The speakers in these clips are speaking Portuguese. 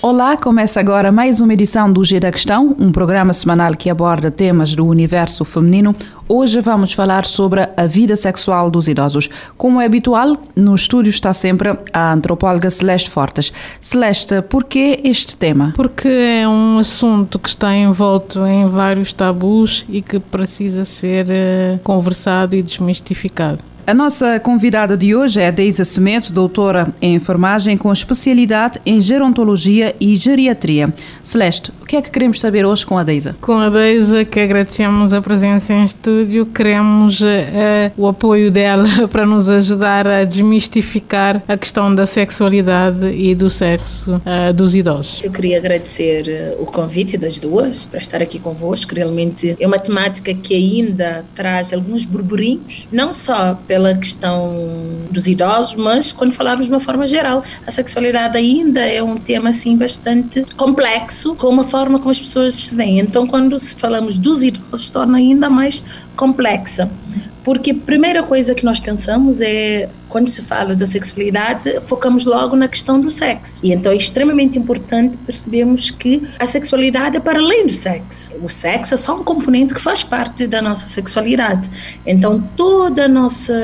Olá, começa agora mais uma edição do G da Questão, um programa semanal que aborda temas do universo feminino. Hoje vamos falar sobre a vida sexual dos idosos. Como é habitual, no estúdio está sempre a antropóloga Celeste Fortes. Celeste, por que este tema? Porque é um assunto que está envolto em vários tabus e que precisa ser uh, conversado e desmistificado. A nossa convidada de hoje é a Deisa Semedo, doutora em enfermagem com especialidade em gerontologia e geriatria. Celeste, o que é que queremos saber hoje com a Deisa? Com a Deisa, que agradecemos a presença em estúdio, queremos uh, o apoio dela para nos ajudar a desmistificar a questão da sexualidade e do sexo uh, dos idosos. Eu queria agradecer o convite das duas para estar aqui convosco. Realmente é uma temática que ainda traz alguns burburinhos, não só pela pela questão dos idosos, mas quando falarmos de uma forma geral, a sexualidade ainda é um tema assim bastante complexo com a forma como as pessoas se veem. Então, quando falamos dos idosos, torna ainda mais complexa. Porque a primeira coisa que nós pensamos é quando se fala da sexualidade, focamos logo na questão do sexo. E então é extremamente importante percebermos que a sexualidade é para além do sexo. O sexo é só um componente que faz parte da nossa sexualidade. Então toda a nossa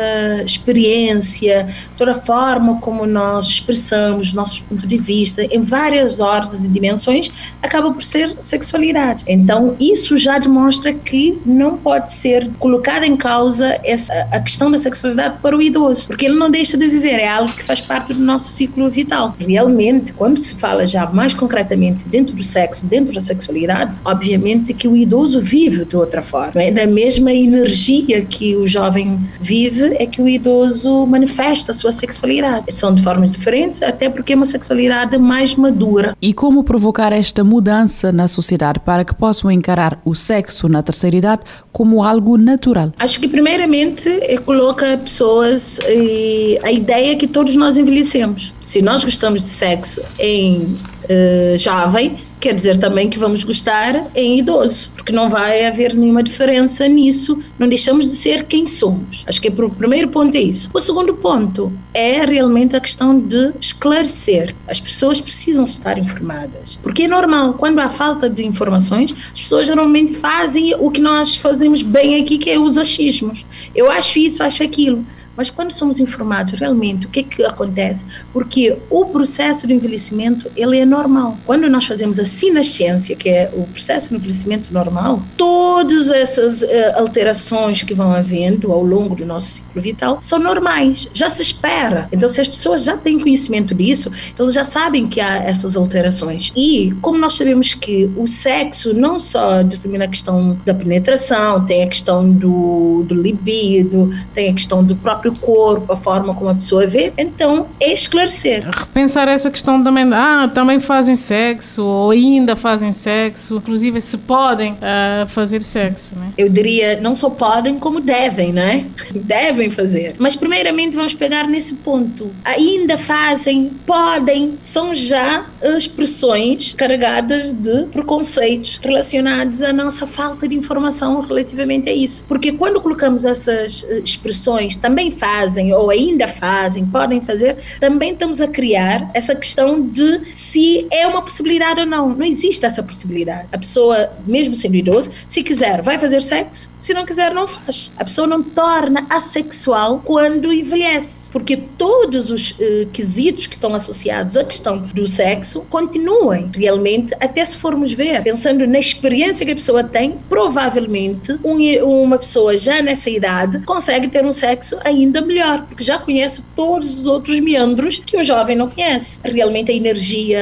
experiência, toda a forma como nós expressamos nossos pontos de vista em várias ordens e dimensões acaba por ser sexualidade. Então isso já demonstra que não pode ser colocada em causa essa, a questão da sexualidade para o idoso, porque ele ele não deixa de viver, é algo que faz parte do nosso ciclo vital. Realmente, quando se fala já mais concretamente dentro do sexo, dentro da sexualidade, obviamente que o idoso vive de outra forma. É? Da mesma energia que o jovem vive, é que o idoso manifesta a sua sexualidade. São de formas diferentes, até porque é uma sexualidade mais madura. E como provocar esta mudança na sociedade para que possam encarar o sexo na terceira idade como algo natural? Acho que, primeiramente, coloca pessoas. E a ideia é que todos nós envelhecemos. Se nós gostamos de sexo em uh, jovem, quer dizer também que vamos gostar em idoso, porque não vai haver nenhuma diferença nisso, não deixamos de ser quem somos. Acho que o primeiro ponto é isso. O segundo ponto é realmente a questão de esclarecer. As pessoas precisam estar informadas, porque é normal, quando há falta de informações, as pessoas geralmente fazem o que nós fazemos bem aqui, que é os achismos. Eu acho isso, acho aquilo. Mas quando somos informados realmente o que é que acontece, porque o processo de envelhecimento ele é normal. Quando nós fazemos a sinascência, que é o processo de envelhecimento normal, todas essas uh, alterações que vão havendo ao longo do nosso ciclo vital são normais, já se espera. Então, se as pessoas já têm conhecimento disso, eles já sabem que há essas alterações. E como nós sabemos que o sexo não só determina a questão da penetração, tem a questão do, do libido, tem a questão do próprio próprio corpo, a forma como a pessoa vê. Então, é esclarecer. Repensar essa questão também, ah, também fazem sexo, ou ainda fazem sexo, inclusive se podem uh, fazer sexo, né? Eu diria, não só podem, como devem, né? devem fazer. Mas, primeiramente, vamos pegar nesse ponto. Ainda fazem, podem, são já expressões carregadas de preconceitos relacionados à nossa falta de informação relativamente a isso. Porque quando colocamos essas eh, expressões, também fazem ou ainda fazem, podem fazer, também estamos a criar essa questão de se é uma possibilidade ou não. Não existe essa possibilidade. A pessoa, mesmo sendo idoso, se quiser, vai fazer sexo, se não quiser, não faz. A pessoa não torna assexual quando envelhece, porque todos os uh, quesitos que estão associados à questão do sexo continuam realmente, até se formos ver, pensando na experiência que a pessoa tem, provavelmente um, uma pessoa já nessa idade consegue ter um sexo ainda ainda melhor, porque já conhece todos os outros meandros que o jovem não conhece. Realmente a energia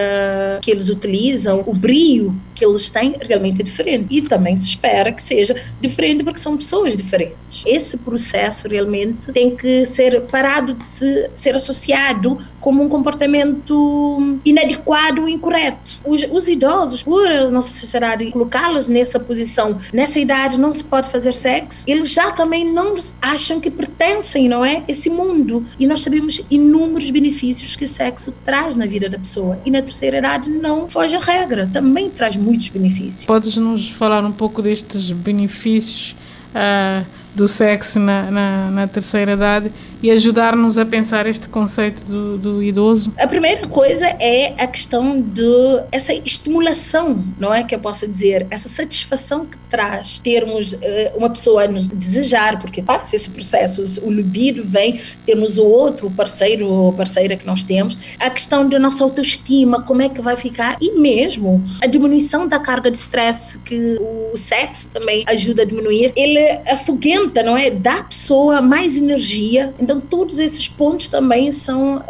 que eles utilizam, o brio que eles têm realmente é diferente. E também se espera que seja diferente porque são pessoas diferentes. Esse processo realmente tem que ser parado de se, ser associado como um comportamento inadequado e incorreto. Os, os idosos, por a nossa sociedade colocá-los nessa posição, nessa idade não se pode fazer sexo, eles já também não acham que pertencem, não é? Esse mundo. E nós sabemos inúmeros benefícios que o sexo traz na vida da pessoa. E na terceira idade não foge a regra, também traz muitos benefícios. Podes nos falar um pouco destes benefícios? Uh, do sexo na, na, na terceira idade e ajudar-nos a pensar este conceito do, do, idoso? A primeira coisa é a questão de essa estimulação, não é que eu posso dizer, essa satisfação que traz termos uh, uma pessoa a nos desejar, porque passa esse processo, o libido vem, termos o outro parceiro ou parceira que nós temos, a questão da nossa autoestima, como é que vai ficar? E mesmo a diminuição da carga de stress que o sexo também ajuda a diminuir, ele não é? Dá à pessoa mais energia. Então, todos esses pontos também são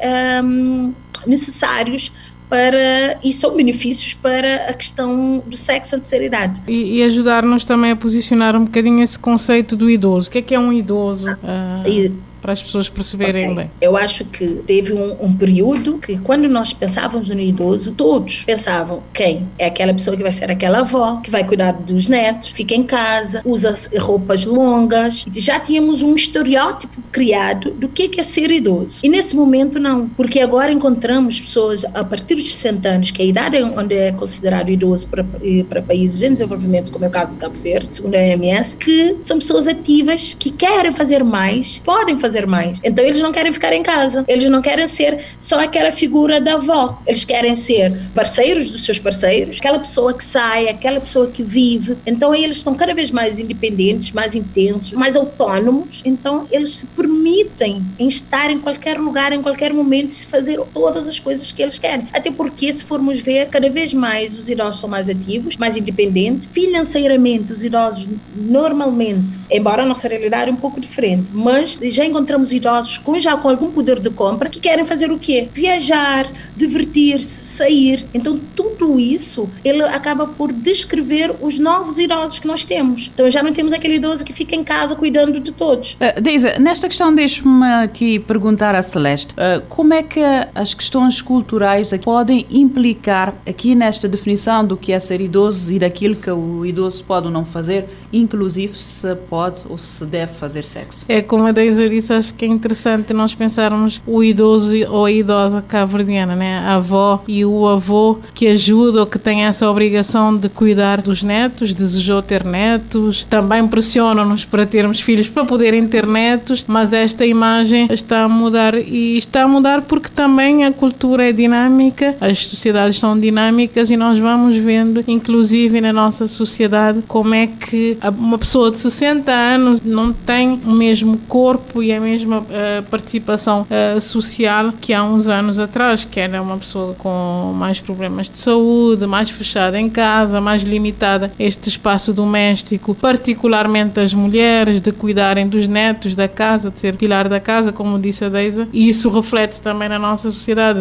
um, necessários para e são benefícios para a questão do sexo de seriedade. E, e ajudar-nos também a posicionar um bocadinho esse conceito do idoso. O que é que é um idoso? Ah, uh para as pessoas perceberem okay. bem. Eu acho que teve um, um, período que, quando nós pensávamos no idoso, todos pensavam quem? É aquela pessoa que vai ser aquela avó, que vai cuidar dos netos, fica em casa, usa roupas longas. Já tínhamos um estereótipo criado do que é ser idoso. E nesse momento, não, porque agora encontramos pessoas a partir dos 60 anos, que é a idade onde é considerado idoso para, para países em desenvolvimento, como é o caso de Cabo Verde, segundo a OMS, que são pessoas ativas, que querem fazer mais, podem fazer fazer mais. Então eles não querem ficar em casa, eles não querem ser só aquela figura da avó, eles querem ser parceiros dos seus parceiros, aquela pessoa que sai, aquela pessoa que vive. Então eles estão cada vez mais independentes, mais intensos, mais autônomos. Então eles se permitem em estar em qualquer lugar, em qualquer momento, e fazer todas as coisas que eles querem. Até porque, se formos ver, cada vez mais os idosos são mais ativos, mais independentes. Financeiramente, os idosos normalmente, embora a nossa realidade é um pouco diferente, mas já encontramos encontramos idosos com já com algum poder de compra que querem fazer o quê? Viajar, divertir-se, sair. Então tudo isso ele acaba por descrever os novos idosos que nós temos. Então já não temos aquele idoso que fica em casa cuidando de todos. Uh, Deisa, nesta questão deixe-me aqui perguntar à Celeste, uh, como é que as questões culturais podem implicar aqui nesta definição do que é ser idoso e daquilo que o idoso pode ou não fazer, inclusive se pode ou se deve fazer sexo? É como a Deisa disse, acho que é interessante nós pensarmos o idoso ou a idosa cabo-verdiana, né? a avó e o avô que ajuda ou que tem essa obrigação de cuidar dos netos, desejou ter netos, também pressionam-nos para termos filhos para poderem ter netos, mas esta imagem está a mudar e está a mudar porque também a cultura é dinâmica, as sociedades são dinâmicas e nós vamos vendo, inclusive na nossa sociedade, como é que uma pessoa de 60 anos não tem o mesmo corpo e a mesma uh, participação uh, social que há uns anos atrás, que era uma pessoa com mais problemas de saúde, mais fechada em casa, mais limitada este espaço doméstico, particularmente as mulheres, de cuidarem dos netos da casa, de ser pilar da casa, como disse a Deisa, e isso reflete também na nossa sociedade.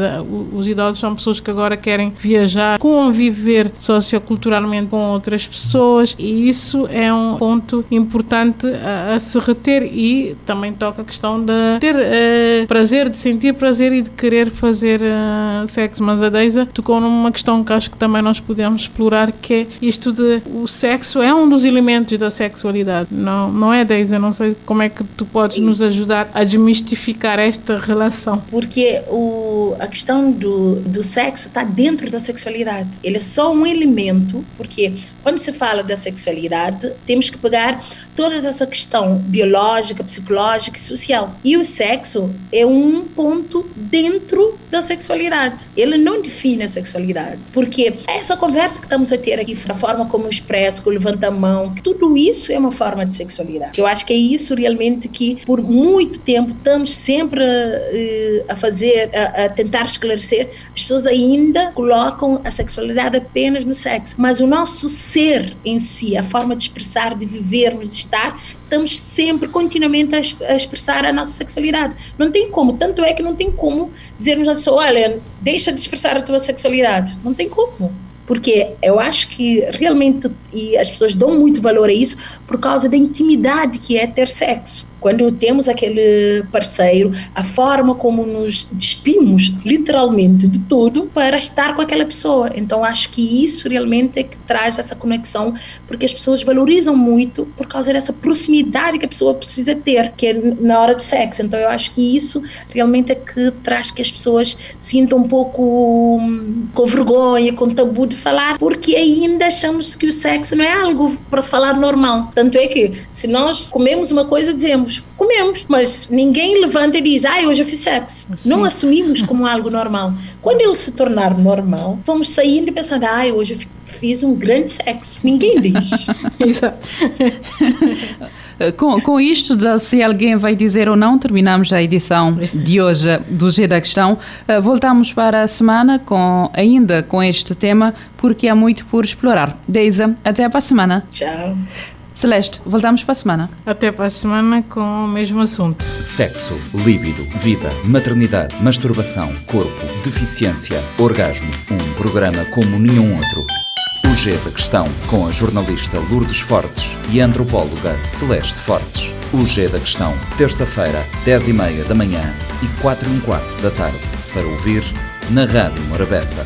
Os idosos são pessoas que agora querem viajar, conviver socioculturalmente com outras pessoas, e isso é um ponto importante a, a se reter e também toca a questão de ter uh, prazer, de sentir prazer e de querer fazer uh, sexo. Mas a Deisa tocou numa questão que acho que também nós podemos explorar, que é isto de o sexo é um dos elementos da sexualidade. Não, não é, Deisa? Não sei como é que tu podes nos ajudar a desmistificar esta relação. Porque o, a questão do, do sexo está dentro da sexualidade. Ele é só um elemento, porque quando se fala da sexualidade, temos que pegar toda essa questão biológica, psicológica e social. E o sexo é um ponto dentro da sexualidade. Ele não define a sexualidade. Porque essa conversa que estamos a ter aqui, a forma como eu expresso, com levanta a mão, tudo isso é uma forma de sexualidade. Eu acho que é isso realmente que, por muito tempo, estamos sempre uh, a fazer, a, a tentar esclarecer. As pessoas ainda colocam a sexualidade apenas no sexo. Mas o nosso ser em si, a forma de expressar, de vivermos, de estar, estamos sempre, continuamente, a, a, expressar a nossa sexualidade. Não tem como, tanto é que não tem como dizermos à pessoa: olha, deixa de expressar a tua sexualidade. Não tem como. Porque eu acho que realmente e as pessoas dão muito valor a isso por causa da intimidade que é ter sexo quando temos aquele parceiro, a forma como nos despimos literalmente de tudo para estar com aquela pessoa. Então acho que isso realmente é que traz essa conexão, porque as pessoas valorizam muito por causa dessa proximidade que a pessoa precisa ter, que é na hora do sexo. Então eu acho que isso realmente é que traz que as pessoas sintam um pouco hum, com vergonha, com tabu de falar, porque ainda achamos que o sexo não é algo para falar normal. Tanto é que se nós comemos uma coisa, dizemos comemos, comemos, mas ninguém levanta e diz, ah, hoje eu fiz sexo. Não assumimos como algo normal. Quando ele se tornar normal, vamos saindo e pensando, ah, hoje eu fiz um grande sexo. Ninguém diz. Exato. Com, com isto, de se alguém vai dizer ou não, terminamos a edição de hoje do G da Questão. Eh, voltamos para a semana com, ainda com este tema, porque há muito por explorar. Deisa, até para a semana. Tchau. Celeste, voltamos para a semana. Até para a semana com o mesmo assunto. Sexo, líbido, vida, maternidade, masturbação, corpo, deficiência, orgasmo. Um programa como nenhum outro. O G da Questão, com a jornalista Lourdes Fortes e a antropóloga Celeste Fortes. O G da Questão, terça-feira, 10 e meia da manhã e 4 e um quarto da tarde. Para ouvir na Rádio Morabeza.